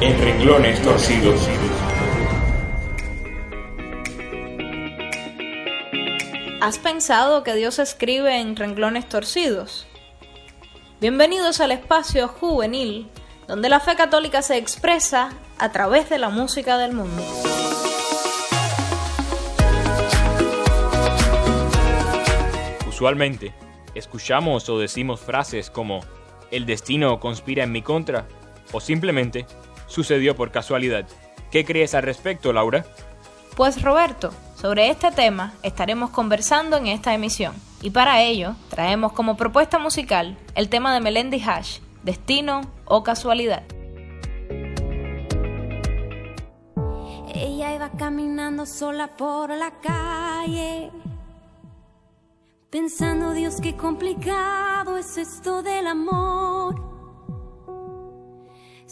en renglones torcidos. ¿Has pensado que Dios escribe en renglones torcidos? Bienvenidos al espacio juvenil, donde la fe católica se expresa a través de la música del mundo. Usualmente, escuchamos o decimos frases como el destino conspira en mi contra o simplemente sucedió por casualidad. ¿Qué crees al respecto, Laura? Pues Roberto, sobre este tema estaremos conversando en esta emisión y para ello traemos como propuesta musical el tema de Melendi Hash, Destino o Casualidad. Ella iba caminando sola por la calle, pensando, Dios, qué complicado es esto del amor.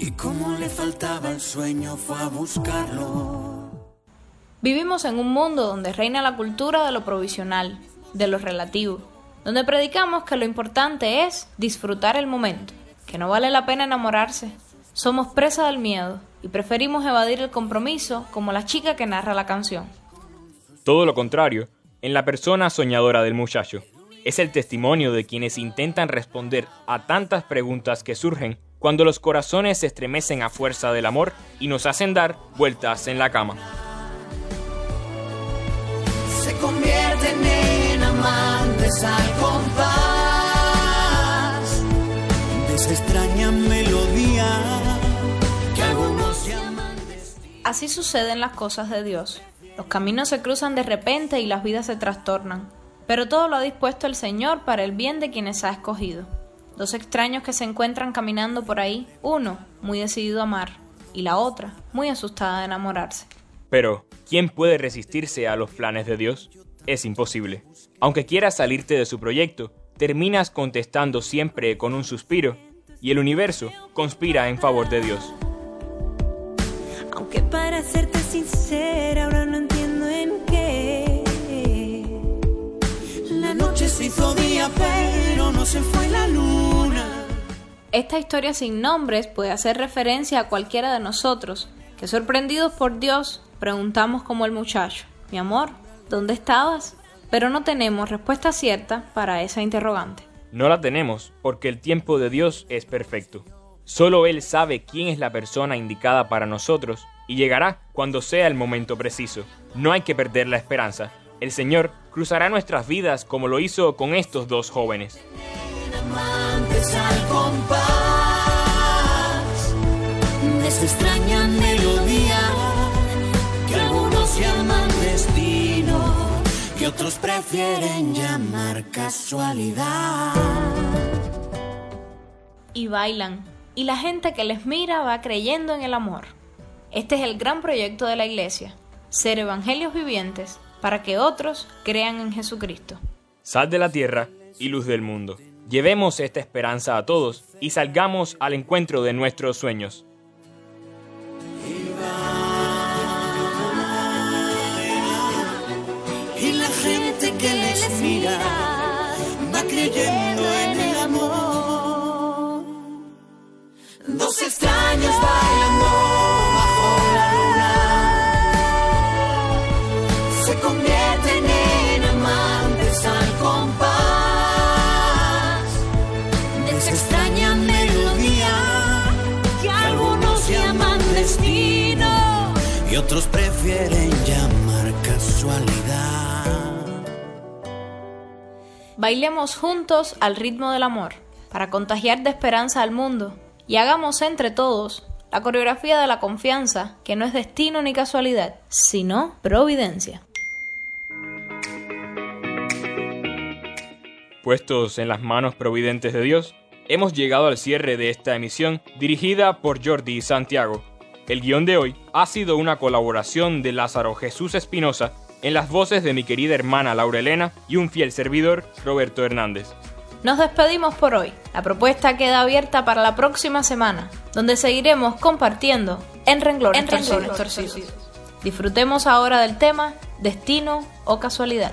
Y como le faltaba el sueño fue a buscarlo. Vivimos en un mundo donde reina la cultura de lo provisional, de lo relativo, donde predicamos que lo importante es disfrutar el momento, que no vale la pena enamorarse. Somos presa del miedo y preferimos evadir el compromiso como la chica que narra la canción. Todo lo contrario, en la persona soñadora del muchacho. Es el testimonio de quienes intentan responder a tantas preguntas que surgen cuando los corazones se estremecen a fuerza del amor y nos hacen dar vueltas en la cama. Se convierten en amantes al compás de esa extraña melodía que algunos llaman destino. Así suceden las cosas de Dios. Los caminos se cruzan de repente y las vidas se trastornan. Pero todo lo ha dispuesto el Señor para el bien de quienes ha escogido. Dos extraños que se encuentran caminando por ahí, uno muy decidido a amar y la otra muy asustada de enamorarse. Pero, ¿quién puede resistirse a los planes de Dios? Es imposible. Aunque quieras salirte de su proyecto, terminas contestando siempre con un suspiro, y el universo conspira en favor de Dios. Aunque para serte sincera ahora no entiendo en qué. La noche se hizo día, pero no se fue la luna. Esta historia sin nombres puede hacer referencia a cualquiera de nosotros, que sorprendidos por Dios preguntamos como el muchacho, mi amor, ¿dónde estabas? Pero no tenemos respuesta cierta para esa interrogante. No la tenemos porque el tiempo de Dios es perfecto. Solo Él sabe quién es la persona indicada para nosotros y llegará cuando sea el momento preciso. No hay que perder la esperanza. El Señor cruzará nuestras vidas como lo hizo con estos dos jóvenes. Otros prefieren llamar casualidad. Y bailan, y la gente que les mira va creyendo en el amor. Este es el gran proyecto de la Iglesia, ser evangelios vivientes para que otros crean en Jesucristo. Sal de la tierra y luz del mundo. Llevemos esta esperanza a todos y salgamos al encuentro de nuestros sueños. Y la gente que les mira va creyendo en el amor. Dos extraños bailando otros prefieren llamar casualidad. Bailemos juntos al ritmo del amor, para contagiar de esperanza al mundo, y hagamos entre todos la coreografía de la confianza, que no es destino ni casualidad, sino providencia. Puestos en las manos providentes de Dios, hemos llegado al cierre de esta emisión dirigida por Jordi Santiago. El guion de hoy ha sido una colaboración de Lázaro Jesús Espinosa en las voces de mi querida hermana Laura Elena y un fiel servidor, Roberto Hernández. Nos despedimos por hoy. La propuesta queda abierta para la próxima semana, donde seguiremos compartiendo en renglones, torcidos. Disfrutemos ahora del tema Destino o Casualidad.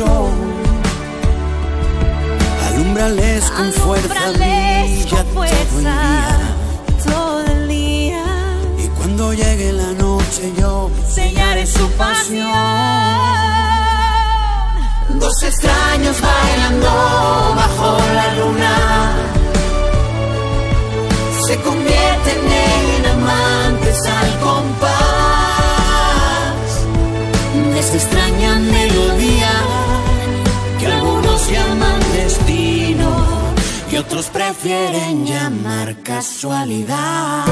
sol. Alumbrales con fuerza, brilla con todo el fuerza día. todo el día. Y cuando llegue la noche yo sellaré su pasión. Dos extraños bailando prefieren llamar casualidad.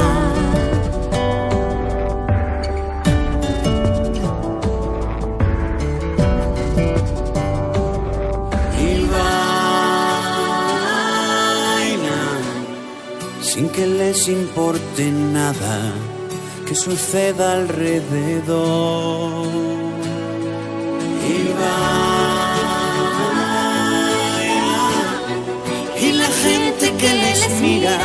sin que les importe nada que suceda alrededor. Y que les mira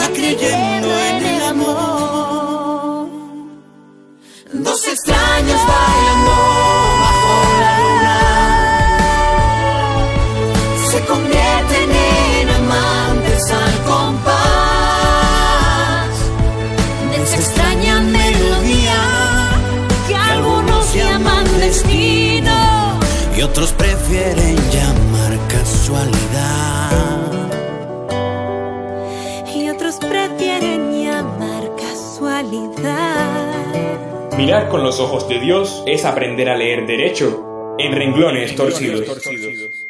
va creyendo en el amor. Dos extraños bailando bajo la luna se convierten en amantes al compás de esa extraña melodía que algunos llaman destino y otros prefieren llamar casualidad. Mirar con los ojos de Dios es aprender a leer derecho en renglones torcidos.